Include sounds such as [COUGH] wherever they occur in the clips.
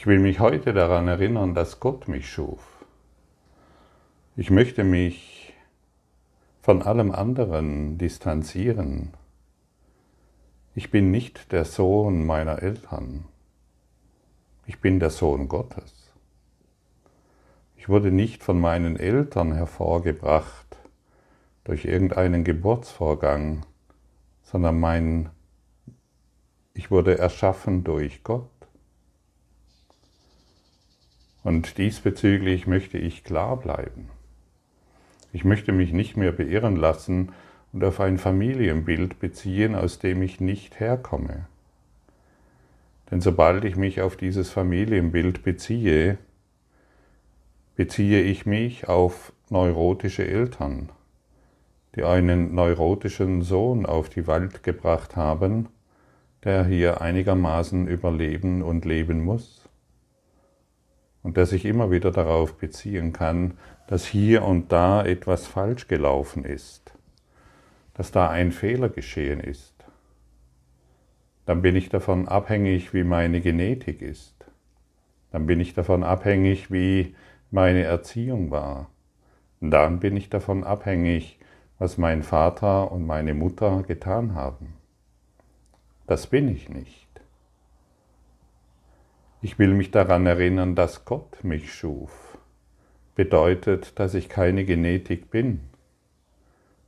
Ich will mich heute daran erinnern, dass Gott mich schuf. Ich möchte mich von allem anderen distanzieren. Ich bin nicht der Sohn meiner Eltern. Ich bin der Sohn Gottes. Ich wurde nicht von meinen Eltern hervorgebracht durch irgendeinen Geburtsvorgang, sondern mein, ich wurde erschaffen durch Gott. Und diesbezüglich möchte ich klar bleiben. Ich möchte mich nicht mehr beirren lassen und auf ein Familienbild beziehen, aus dem ich nicht herkomme. Denn sobald ich mich auf dieses Familienbild beziehe, beziehe ich mich auf neurotische Eltern, die einen neurotischen Sohn auf die Welt gebracht haben, der hier einigermaßen überleben und leben muss und der sich immer wieder darauf beziehen kann, dass hier und da etwas falsch gelaufen ist, dass da ein Fehler geschehen ist. Dann bin ich davon abhängig, wie meine Genetik ist. Dann bin ich davon abhängig, wie meine Erziehung war. Dann bin ich davon abhängig, was mein Vater und meine Mutter getan haben. Das bin ich nicht. Ich will mich daran erinnern, dass Gott mich schuf. Bedeutet, dass ich keine Genetik bin.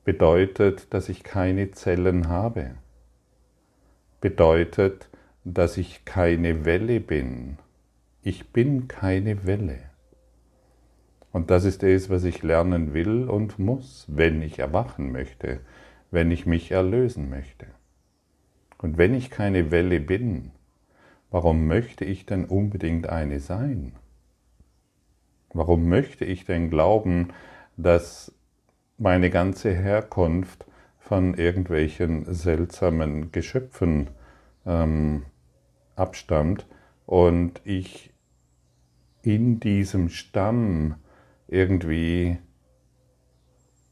Bedeutet, dass ich keine Zellen habe. Bedeutet, dass ich keine Welle bin. Ich bin keine Welle. Und das ist es, was ich lernen will und muss, wenn ich erwachen möchte, wenn ich mich erlösen möchte. Und wenn ich keine Welle bin, Warum möchte ich denn unbedingt eine sein? Warum möchte ich denn glauben, dass meine ganze Herkunft von irgendwelchen seltsamen Geschöpfen ähm, abstammt und ich in diesem Stamm irgendwie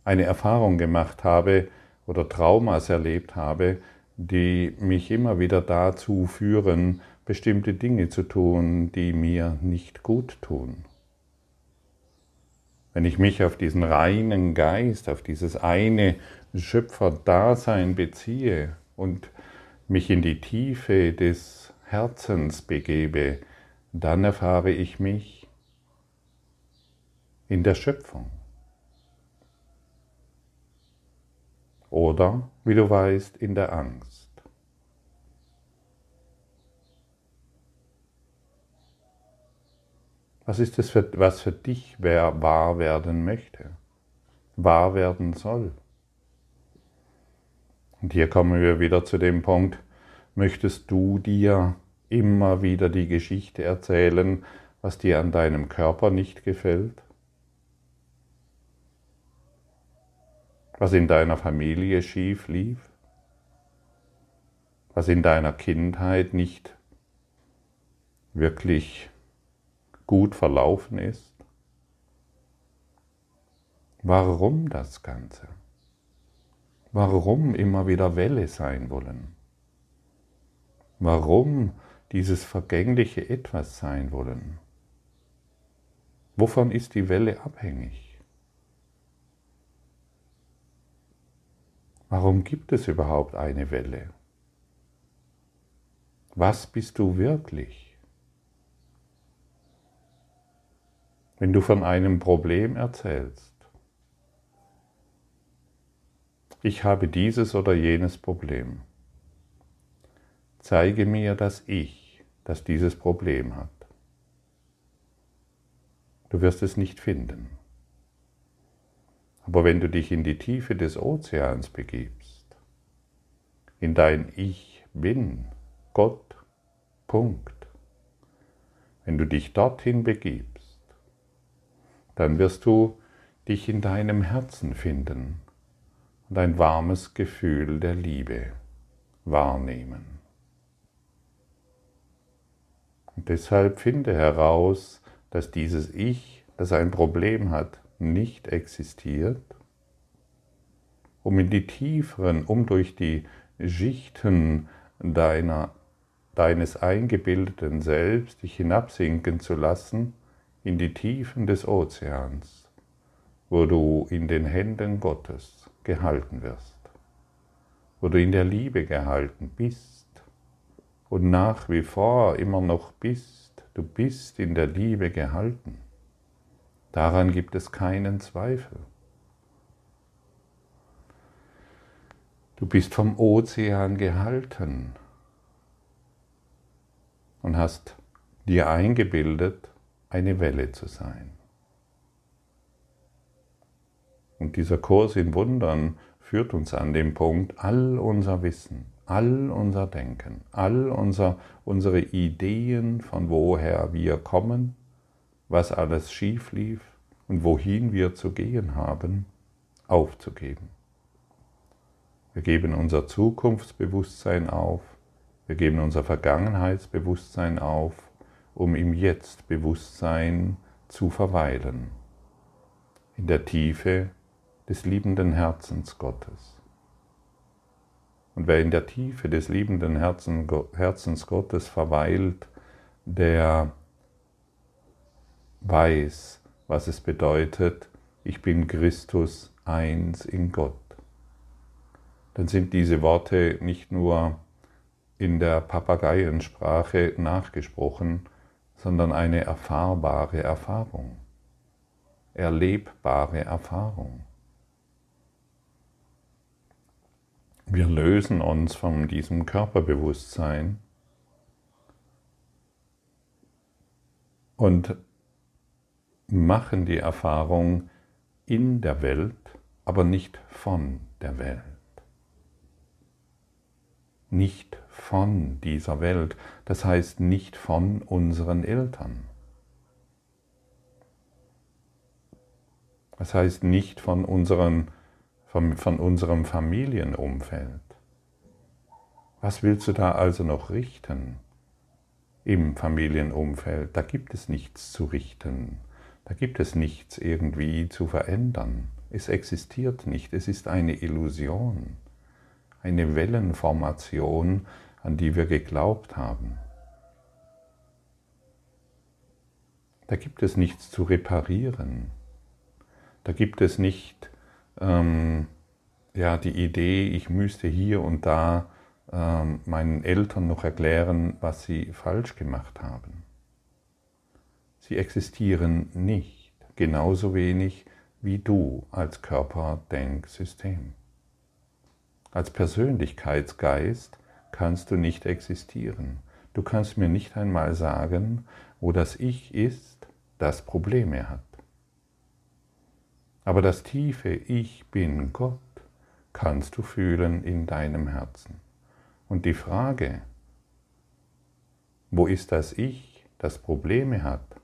eine Erfahrung gemacht habe oder Traumas erlebt habe, die mich immer wieder dazu führen, bestimmte Dinge zu tun, die mir nicht gut tun. Wenn ich mich auf diesen reinen Geist, auf dieses eine Schöpferdasein beziehe und mich in die Tiefe des Herzens begebe, dann erfahre ich mich in der Schöpfung. Oder, wie du weißt, in der Angst. Was ist es, für, was für dich wahr werden möchte, wahr werden soll? Und hier kommen wir wieder zu dem Punkt, möchtest du dir immer wieder die Geschichte erzählen, was dir an deinem Körper nicht gefällt? Was in deiner Familie schief lief? Was in deiner Kindheit nicht wirklich gut verlaufen ist? Warum das Ganze? Warum immer wieder Welle sein wollen? Warum dieses vergängliche Etwas sein wollen? Wovon ist die Welle abhängig? Warum gibt es überhaupt eine Welle? Was bist du wirklich? Wenn du von einem Problem erzählst. Ich habe dieses oder jenes Problem. Zeige mir das Ich, das dieses Problem hat. Du wirst es nicht finden. Aber wenn du dich in die Tiefe des Ozeans begibst, in dein Ich bin, Gott, Punkt, wenn du dich dorthin begibst, dann wirst du dich in deinem Herzen finden und ein warmes Gefühl der Liebe wahrnehmen. Und deshalb finde heraus, dass dieses Ich, das ein Problem hat, nicht existiert, um in die tieferen, um durch die Schichten deiner deines eingebildeten Selbst dich hinabsinken zu lassen in die Tiefen des Ozeans, wo du in den Händen Gottes gehalten wirst, wo du in der Liebe gehalten bist und nach wie vor immer noch bist, du bist in der Liebe gehalten. Daran gibt es keinen Zweifel. Du bist vom Ozean gehalten und hast dir eingebildet, eine Welle zu sein. Und dieser Kurs in Wundern führt uns an den Punkt, all unser Wissen, all unser Denken, all unser, unsere Ideen, von woher wir kommen, was alles schief lief und wohin wir zu gehen haben, aufzugeben. Wir geben unser Zukunftsbewusstsein auf, wir geben unser Vergangenheitsbewusstsein auf, um im Jetzt-Bewusstsein zu verweilen, in der Tiefe des liebenden Herzens Gottes. Und wer in der Tiefe des liebenden Herzens Gottes verweilt, der weiß, was es bedeutet, ich bin Christus eins in Gott. Dann sind diese Worte nicht nur in der Papageiensprache nachgesprochen, sondern eine erfahrbare Erfahrung, erlebbare Erfahrung. Wir lösen uns von diesem Körperbewusstsein und machen die Erfahrung in der Welt, aber nicht von der Welt. Nicht von dieser Welt, das heißt nicht von unseren Eltern. Das heißt nicht von, unseren, von, von unserem Familienumfeld. Was willst du da also noch richten im Familienumfeld? Da gibt es nichts zu richten. Da gibt es nichts irgendwie zu verändern. Es existiert nicht. Es ist eine Illusion, eine Wellenformation, an die wir geglaubt haben. Da gibt es nichts zu reparieren. Da gibt es nicht ähm, ja, die Idee, ich müsste hier und da ähm, meinen Eltern noch erklären, was sie falsch gemacht haben. Sie existieren nicht, genauso wenig wie du als Körper-Denksystem. Als Persönlichkeitsgeist kannst du nicht existieren. Du kannst mir nicht einmal sagen, wo das Ich ist, das Probleme hat. Aber das tiefe Ich bin Gott kannst du fühlen in deinem Herzen. Und die Frage, wo ist das Ich, das Probleme hat,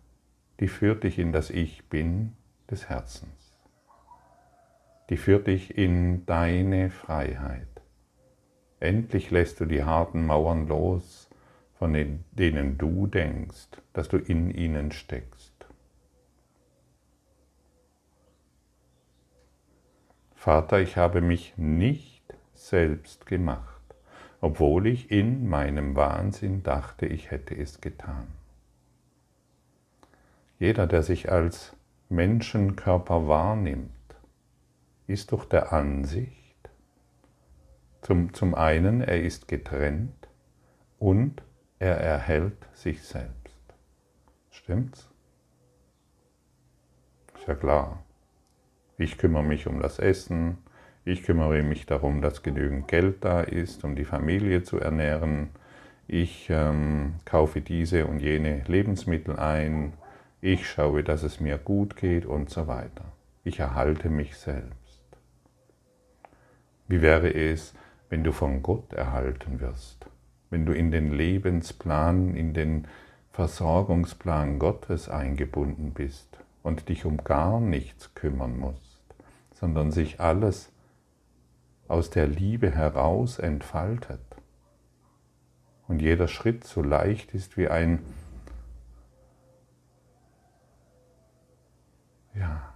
die führt dich in das Ich bin des Herzens. Die führt dich in deine Freiheit. Endlich lässt du die harten Mauern los, von denen du denkst, dass du in ihnen steckst. Vater, ich habe mich nicht selbst gemacht, obwohl ich in meinem Wahnsinn dachte, ich hätte es getan. Jeder, der sich als Menschenkörper wahrnimmt, ist durch der Ansicht, zum, zum einen, er ist getrennt und er erhält sich selbst. Stimmt's? Ist ja klar. Ich kümmere mich um das Essen, ich kümmere mich darum, dass genügend Geld da ist, um die Familie zu ernähren. Ich ähm, kaufe diese und jene Lebensmittel ein. Ich schaue, dass es mir gut geht und so weiter. Ich erhalte mich selbst. Wie wäre es, wenn du von Gott erhalten wirst, wenn du in den Lebensplan, in den Versorgungsplan Gottes eingebunden bist und dich um gar nichts kümmern musst, sondern sich alles aus der Liebe heraus entfaltet und jeder Schritt so leicht ist wie ein ja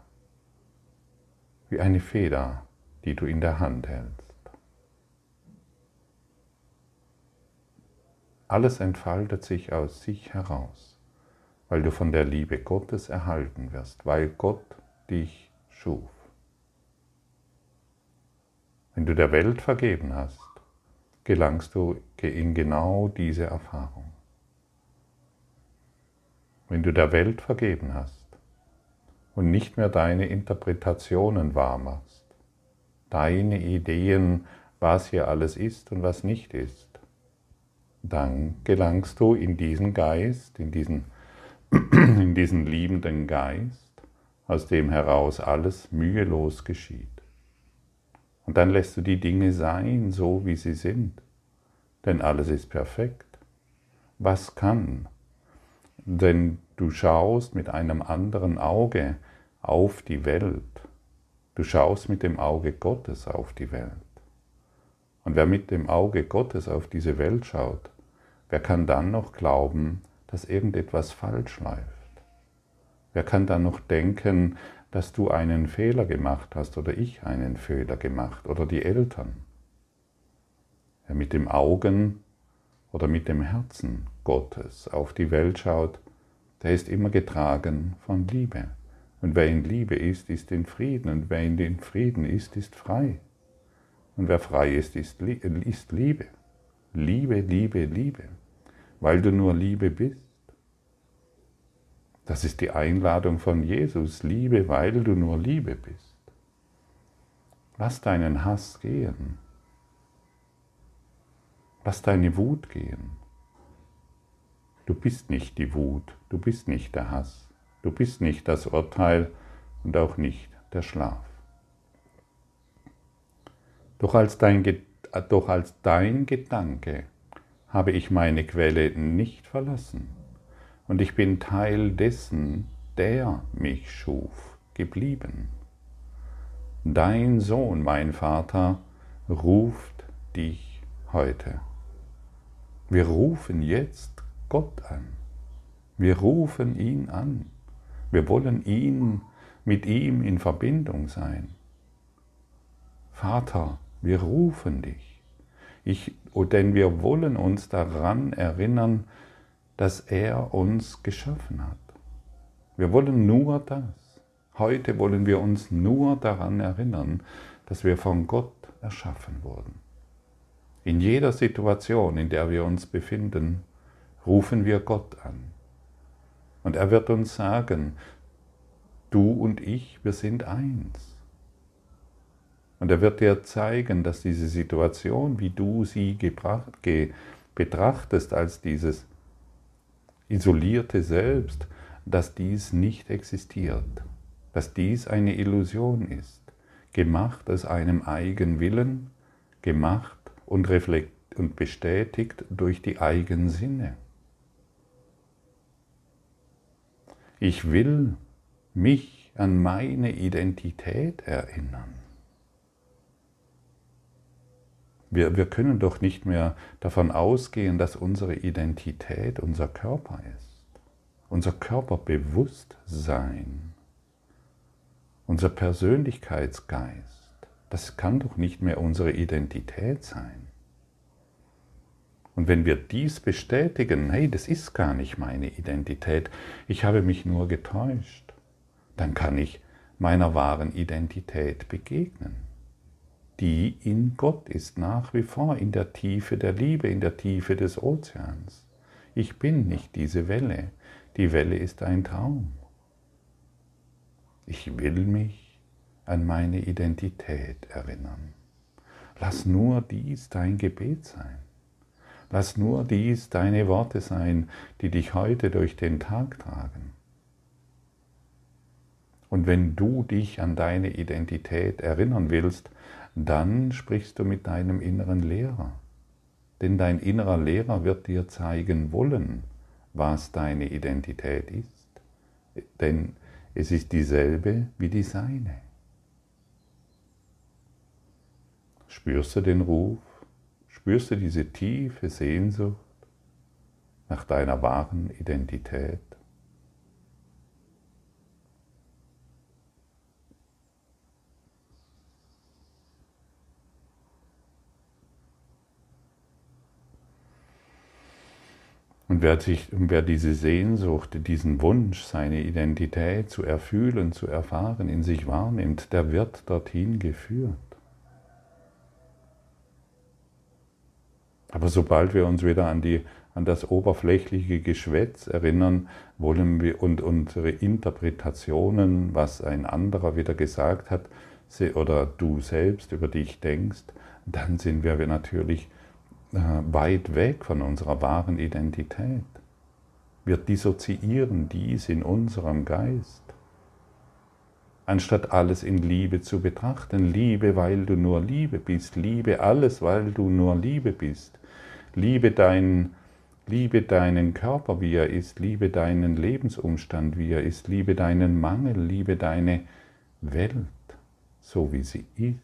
wie eine Feder, die du in der Hand hältst. Alles entfaltet sich aus sich heraus, weil du von der Liebe Gottes erhalten wirst, weil Gott dich schuf. Wenn du der Welt vergeben hast, gelangst du in genau diese Erfahrung. Wenn du der Welt vergeben hast und nicht mehr deine Interpretationen wahrmachst, deine Ideen, was hier alles ist und was nicht ist, dann gelangst du in diesen Geist, in diesen, [CLEARS THROAT] in diesen liebenden Geist, aus dem heraus alles mühelos geschieht. Und dann lässt du die Dinge sein, so wie sie sind. Denn alles ist perfekt. Was kann? Denn du schaust mit einem anderen Auge auf die Welt. Du schaust mit dem Auge Gottes auf die Welt. Und wer mit dem Auge Gottes auf diese Welt schaut, wer kann dann noch glauben, dass irgendetwas falsch läuft? Wer kann dann noch denken, dass du einen Fehler gemacht hast oder ich einen Fehler gemacht oder die Eltern. Wer mit dem Augen oder mit dem Herzen Gottes auf die Welt schaut, der ist immer getragen von Liebe. Und wer in Liebe ist, ist in Frieden. Und wer in den Frieden ist, ist frei. Und wer frei ist, ist, Liebe. Liebe, Liebe, Liebe. Weil du nur Liebe bist. Das ist die Einladung von Jesus. Liebe, weil du nur Liebe bist. Lass deinen Hass gehen. Lass deine Wut gehen. Du bist nicht die Wut, du bist nicht der Hass, du bist nicht das Urteil und auch nicht der Schlaf. Doch als dein, doch als dein Gedanke habe ich meine Quelle nicht verlassen und ich bin Teil dessen, der mich schuf, geblieben. Dein Sohn, mein Vater, ruft dich heute. Wir rufen jetzt Gott an. Wir rufen ihn an. Wir wollen ihn mit ihm in Verbindung sein. Vater, wir rufen dich. Ich, oh, denn wir wollen uns daran erinnern, dass er uns geschaffen hat. Wir wollen nur das. Heute wollen wir uns nur daran erinnern, dass wir von Gott erschaffen wurden. In jeder Situation, in der wir uns befinden, rufen wir Gott an. Und er wird uns sagen, du und ich, wir sind eins. Und er wird dir zeigen, dass diese Situation, wie du sie gebracht, betrachtest als dieses isolierte Selbst, dass dies nicht existiert, dass dies eine Illusion ist, gemacht aus einem Eigenwillen, gemacht und, reflekt und bestätigt durch die Eigensinne. Ich will mich an meine Identität erinnern. Wir, wir können doch nicht mehr davon ausgehen, dass unsere Identität unser Körper ist. Unser Körperbewusstsein, unser Persönlichkeitsgeist, das kann doch nicht mehr unsere Identität sein. Und wenn wir dies bestätigen, hey, das ist gar nicht meine Identität, ich habe mich nur getäuscht, dann kann ich meiner wahren Identität begegnen die in Gott ist, nach wie vor in der Tiefe der Liebe, in der Tiefe des Ozeans. Ich bin nicht diese Welle, die Welle ist ein Traum. Ich will mich an meine Identität erinnern. Lass nur dies dein Gebet sein. Lass nur dies deine Worte sein, die dich heute durch den Tag tragen. Und wenn du dich an deine Identität erinnern willst, dann sprichst du mit deinem inneren Lehrer. Denn dein innerer Lehrer wird dir zeigen wollen, was deine Identität ist. Denn es ist dieselbe wie die seine. Spürst du den Ruf? Spürst du diese tiefe Sehnsucht nach deiner wahren Identität? Und wer, sich, wer diese Sehnsucht, diesen Wunsch, seine Identität zu erfühlen, zu erfahren, in sich wahrnimmt, der wird dorthin geführt. Aber sobald wir uns wieder an, die, an das oberflächliche Geschwätz erinnern, wollen wir und unsere Interpretationen, was ein anderer wieder gesagt hat, oder du selbst über dich denkst, dann sind wir natürlich weit weg von unserer wahren Identität. Wir dissoziieren dies in unserem Geist, anstatt alles in Liebe zu betrachten. Liebe, weil du nur Liebe bist. Liebe alles, weil du nur Liebe bist. Liebe, dein, liebe deinen Körper, wie er ist. Liebe deinen Lebensumstand, wie er ist. Liebe deinen Mangel. Liebe deine Welt, so wie sie ist.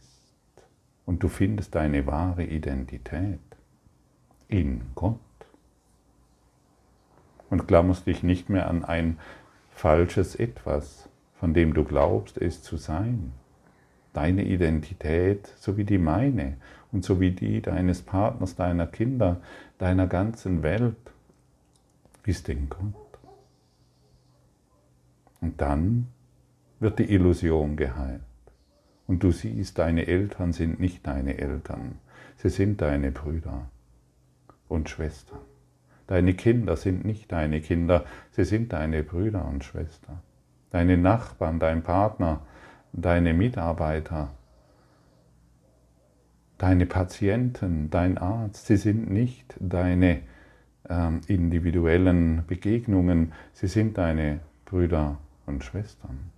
Und du findest deine wahre Identität in Gott. Und klammerst dich nicht mehr an ein falsches Etwas, von dem du glaubst, es zu sein. Deine Identität, so wie die meine und so wie die deines Partners, deiner Kinder, deiner ganzen Welt, ist in Gott. Und dann wird die Illusion geheilt. Und du siehst, deine Eltern sind nicht deine Eltern, sie sind deine Brüder und Schwestern. Deine Kinder sind nicht deine Kinder, sie sind deine Brüder und Schwestern. Deine Nachbarn, dein Partner, deine Mitarbeiter, deine Patienten, dein Arzt, sie sind nicht deine ähm, individuellen Begegnungen, sie sind deine Brüder und Schwestern.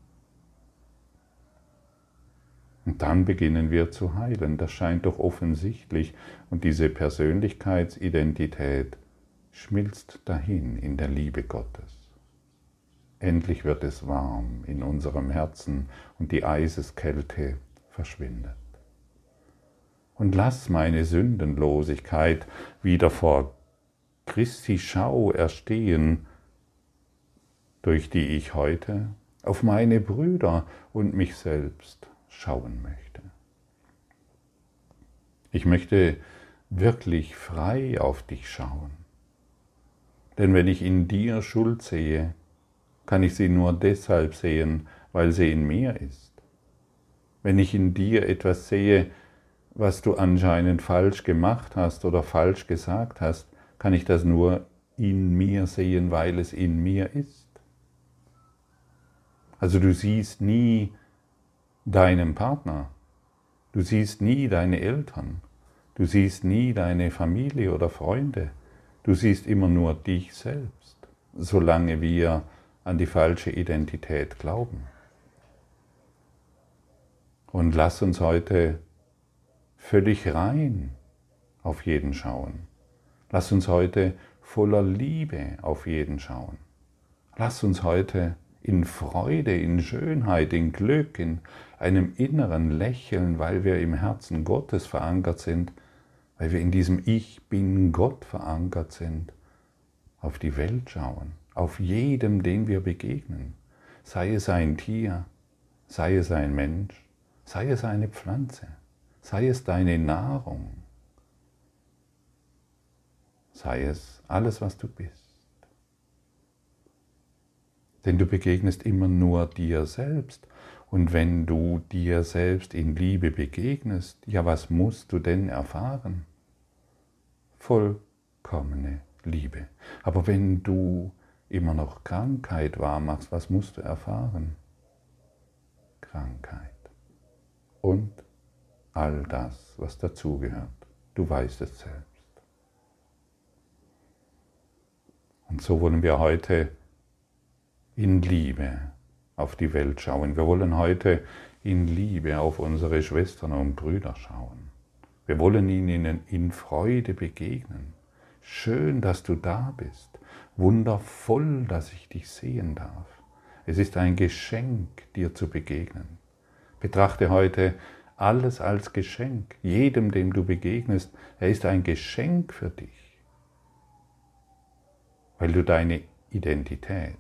Und dann beginnen wir zu heilen. Das scheint doch offensichtlich. Und diese Persönlichkeitsidentität schmilzt dahin in der Liebe Gottes. Endlich wird es warm in unserem Herzen und die Eiseskälte verschwindet. Und lass meine Sündenlosigkeit wieder vor Christi Schau erstehen, durch die ich heute auf meine Brüder und mich selbst schauen möchte. Ich möchte wirklich frei auf dich schauen. Denn wenn ich in dir Schuld sehe, kann ich sie nur deshalb sehen, weil sie in mir ist. Wenn ich in dir etwas sehe, was du anscheinend falsch gemacht hast oder falsch gesagt hast, kann ich das nur in mir sehen, weil es in mir ist. Also du siehst nie deinem Partner. Du siehst nie deine Eltern. Du siehst nie deine Familie oder Freunde. Du siehst immer nur dich selbst, solange wir an die falsche Identität glauben. Und lass uns heute völlig rein auf jeden schauen. Lass uns heute voller Liebe auf jeden schauen. Lass uns heute in Freude, in Schönheit, in Glück, in einem inneren Lächeln, weil wir im Herzen Gottes verankert sind, weil wir in diesem Ich bin Gott verankert sind, auf die Welt schauen, auf jedem, den wir begegnen, sei es ein Tier, sei es ein Mensch, sei es eine Pflanze, sei es deine Nahrung, sei es alles, was du bist. Denn du begegnest immer nur dir selbst und wenn du dir selbst in Liebe begegnest, ja, was musst du denn erfahren? Vollkommene Liebe. Aber wenn du immer noch Krankheit wahrmachst, was musst du erfahren? Krankheit. Und all das, was dazugehört. Du weißt es selbst. Und so wollen wir heute in Liebe auf die Welt schauen. Wir wollen heute in Liebe auf unsere Schwestern und Brüder schauen. Wir wollen ihnen in Freude begegnen. Schön, dass du da bist. Wundervoll, dass ich dich sehen darf. Es ist ein Geschenk, dir zu begegnen. Betrachte heute alles als Geschenk. Jedem, dem du begegnest, er ist ein Geschenk für dich, weil du deine Identität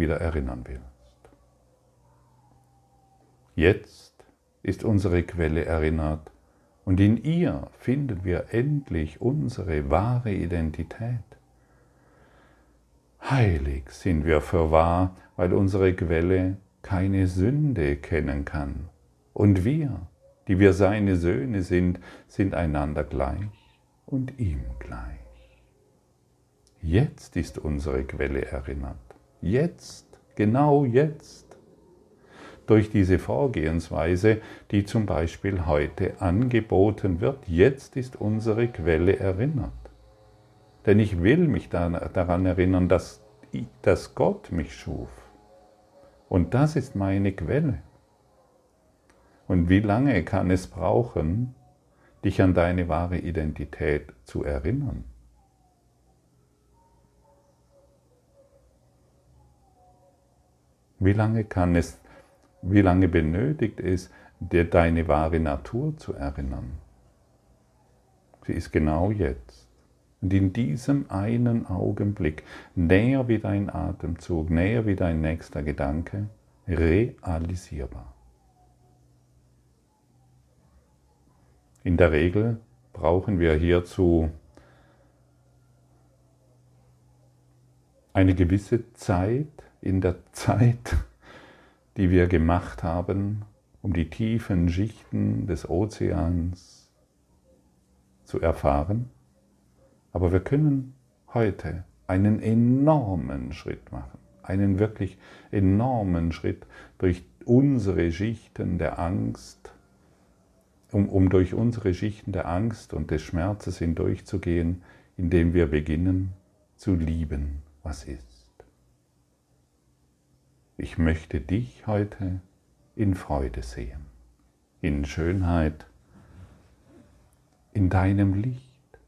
wieder erinnern willst. Jetzt ist unsere Quelle erinnert und in ihr finden wir endlich unsere wahre Identität. Heilig sind wir fürwahr, weil unsere Quelle keine Sünde kennen kann. Und wir, die wir seine Söhne sind, sind einander gleich und ihm gleich. Jetzt ist unsere Quelle erinnert. Jetzt, genau jetzt. Durch diese Vorgehensweise, die zum Beispiel heute angeboten wird, jetzt ist unsere Quelle erinnert. Denn ich will mich daran erinnern, dass, dass Gott mich schuf. Und das ist meine Quelle. Und wie lange kann es brauchen, dich an deine wahre Identität zu erinnern? Wie lange kann es, wie lange benötigt es, dir deine wahre Natur zu erinnern? Sie ist genau jetzt. Und in diesem einen Augenblick, näher wie dein Atemzug, näher wie dein nächster Gedanke, realisierbar. In der Regel brauchen wir hierzu eine gewisse Zeit in der Zeit, die wir gemacht haben, um die tiefen Schichten des Ozeans zu erfahren. Aber wir können heute einen enormen Schritt machen, einen wirklich enormen Schritt durch unsere Schichten der Angst, um, um durch unsere Schichten der Angst und des Schmerzes hindurchzugehen, indem wir beginnen zu lieben, was ist. Ich möchte dich heute in Freude sehen, in Schönheit, in deinem Licht.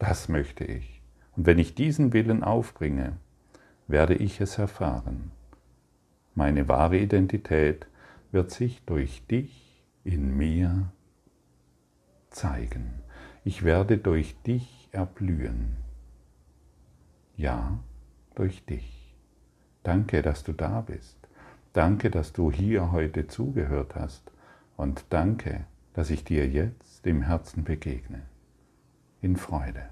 Das möchte ich. Und wenn ich diesen Willen aufbringe, werde ich es erfahren. Meine wahre Identität wird sich durch dich in mir zeigen. Ich werde durch dich erblühen. Ja, durch dich. Danke, dass du da bist. Danke, dass du hier heute zugehört hast. Und danke, dass ich dir jetzt im Herzen begegne. In Freude.